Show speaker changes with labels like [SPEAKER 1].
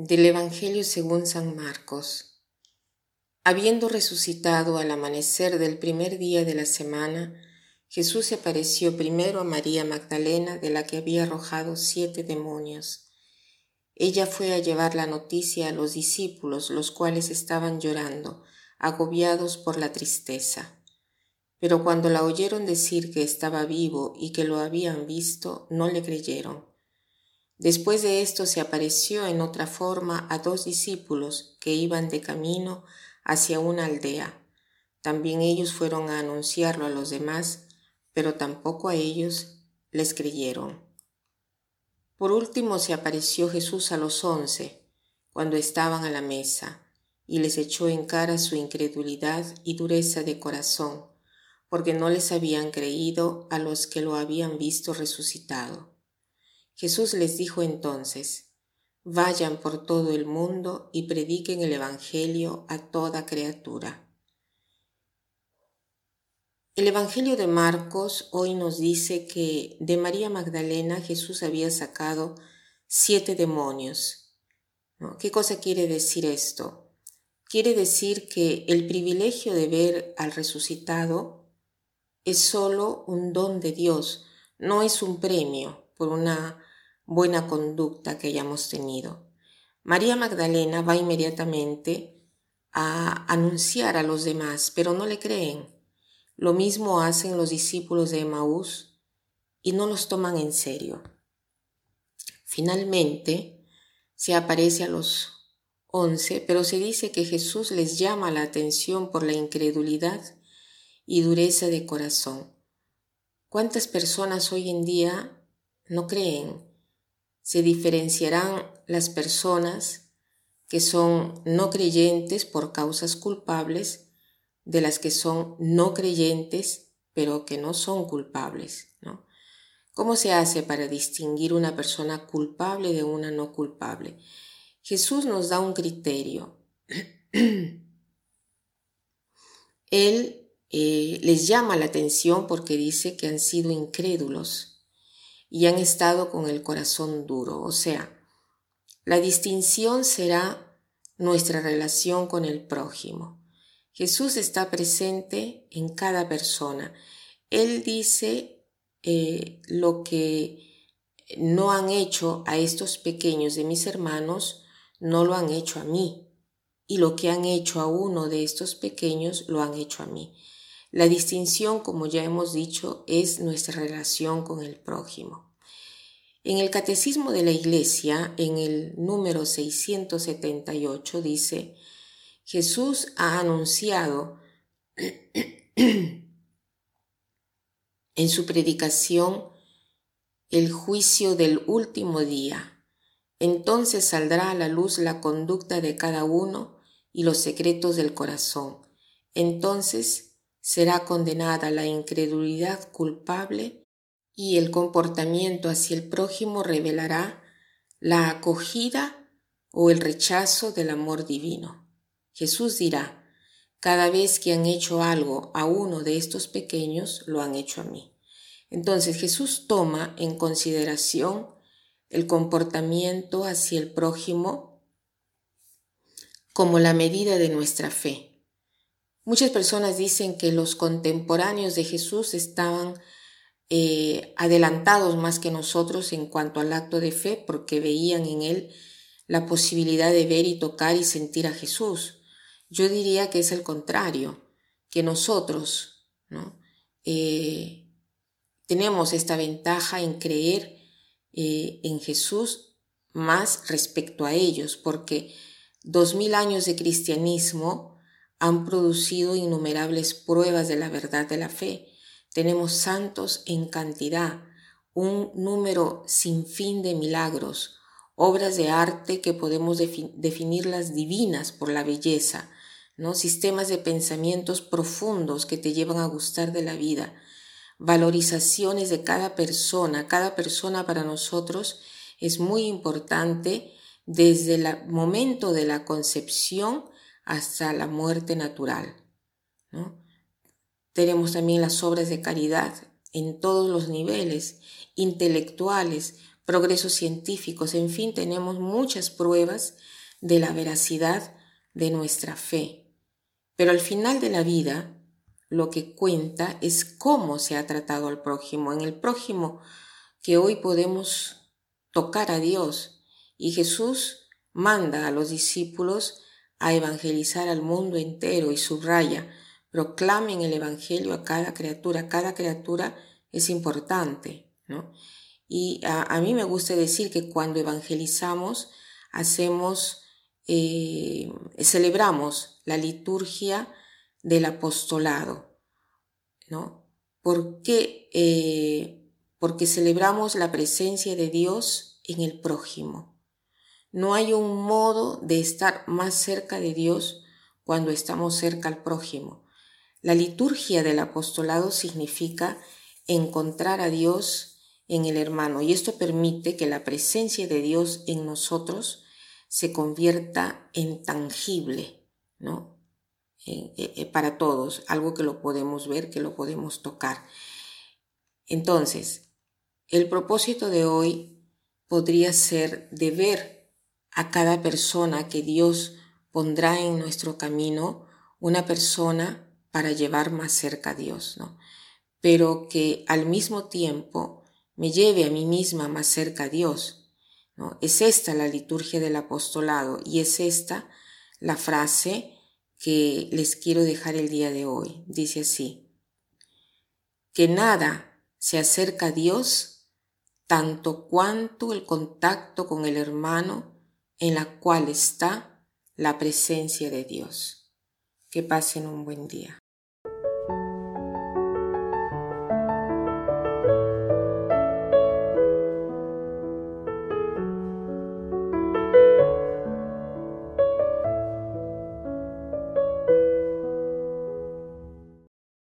[SPEAKER 1] Del Evangelio según San Marcos. Habiendo resucitado al amanecer del primer día de la semana, Jesús se apareció primero a María Magdalena, de la que había arrojado siete demonios. Ella fue a llevar la noticia a los discípulos, los cuales estaban llorando, agobiados por la tristeza. Pero cuando la oyeron decir que estaba vivo y que lo habían visto, no le creyeron. Después de esto se apareció en otra forma a dos discípulos que iban de camino hacia una aldea. También ellos fueron a anunciarlo a los demás, pero tampoco a ellos les creyeron. Por último se apareció Jesús a los once, cuando estaban a la mesa, y les echó en cara su incredulidad y dureza de corazón, porque no les habían creído a los que lo habían visto resucitado. Jesús les dijo entonces, Vayan por todo el mundo y prediquen el Evangelio a toda criatura. El Evangelio de Marcos hoy nos dice que de María Magdalena Jesús había sacado siete demonios. ¿Qué cosa quiere decir esto? Quiere decir que el privilegio de ver al resucitado es solo un don de Dios, no es un premio por una buena conducta que hayamos tenido. María Magdalena va inmediatamente a anunciar a los demás, pero no le creen. Lo mismo hacen los discípulos de Emaús y no los toman en serio. Finalmente, se aparece a los once, pero se dice que Jesús les llama la atención por la incredulidad y dureza de corazón. ¿Cuántas personas hoy en día no creen se diferenciarán las personas que son no creyentes por causas culpables de las que son no creyentes pero que no son culpables. ¿no? ¿Cómo se hace para distinguir una persona culpable de una no culpable? Jesús nos da un criterio. Él eh, les llama la atención porque dice que han sido incrédulos y han estado con el corazón duro. O sea, la distinción será nuestra relación con el prójimo. Jesús está presente en cada persona. Él dice eh, lo que no han hecho a estos pequeños de mis hermanos, no lo han hecho a mí. Y lo que han hecho a uno de estos pequeños, lo han hecho a mí. La distinción, como ya hemos dicho, es nuestra relación con el prójimo. En el Catecismo de la Iglesia, en el número 678, dice, Jesús ha anunciado en su predicación el juicio del último día. Entonces saldrá a la luz la conducta de cada uno y los secretos del corazón. Entonces será condenada la incredulidad culpable y el comportamiento hacia el prójimo revelará la acogida o el rechazo del amor divino. Jesús dirá, cada vez que han hecho algo a uno de estos pequeños, lo han hecho a mí. Entonces Jesús toma en consideración el comportamiento hacia el prójimo como la medida de nuestra fe. Muchas personas dicen que los contemporáneos de Jesús estaban eh, adelantados más que nosotros en cuanto al acto de fe porque veían en él la posibilidad de ver y tocar y sentir a Jesús. Yo diría que es el contrario, que nosotros ¿no? Eh, tenemos esta ventaja en creer eh, en Jesús más respecto a ellos, porque dos mil años de cristianismo han producido innumerables pruebas de la verdad de la fe. Tenemos santos en cantidad, un número sin fin de milagros, obras de arte que podemos definirlas divinas por la belleza, ¿no? sistemas de pensamientos profundos que te llevan a gustar de la vida, valorizaciones de cada persona. Cada persona para nosotros es muy importante desde el momento de la concepción hasta la muerte natural. Tenemos también las obras de caridad en todos los niveles, intelectuales, progresos científicos, en fin, tenemos muchas pruebas de la veracidad de nuestra fe. Pero al final de la vida, lo que cuenta es cómo se ha tratado al prójimo. En el prójimo que hoy podemos tocar a Dios y Jesús manda a los discípulos a evangelizar al mundo entero y subraya, proclamen el Evangelio a cada criatura. Cada criatura es importante, ¿no? Y a, mí me gusta decir que cuando evangelizamos, hacemos, eh, celebramos la liturgia del apostolado, ¿no? ¿Por qué? Eh, porque celebramos la presencia de Dios en el prójimo. No hay un modo de estar más cerca de Dios cuando estamos cerca al prójimo. La liturgia del apostolado significa encontrar a Dios en el hermano y esto permite que la presencia de Dios en nosotros se convierta en tangible, ¿no? Eh, eh, para todos, algo que lo podemos ver, que lo podemos tocar. Entonces, el propósito de hoy podría ser de ver a cada persona que Dios pondrá en nuestro camino, una persona para llevar más cerca a Dios, ¿no? Pero que al mismo tiempo me lleve a mí misma más cerca a Dios. ¿no? Es esta la liturgia del apostolado y es esta la frase que les quiero dejar el día de hoy. Dice así, que nada se acerca a Dios tanto cuanto el contacto con el hermano en la cual está la presencia de Dios. Que pasen un buen día.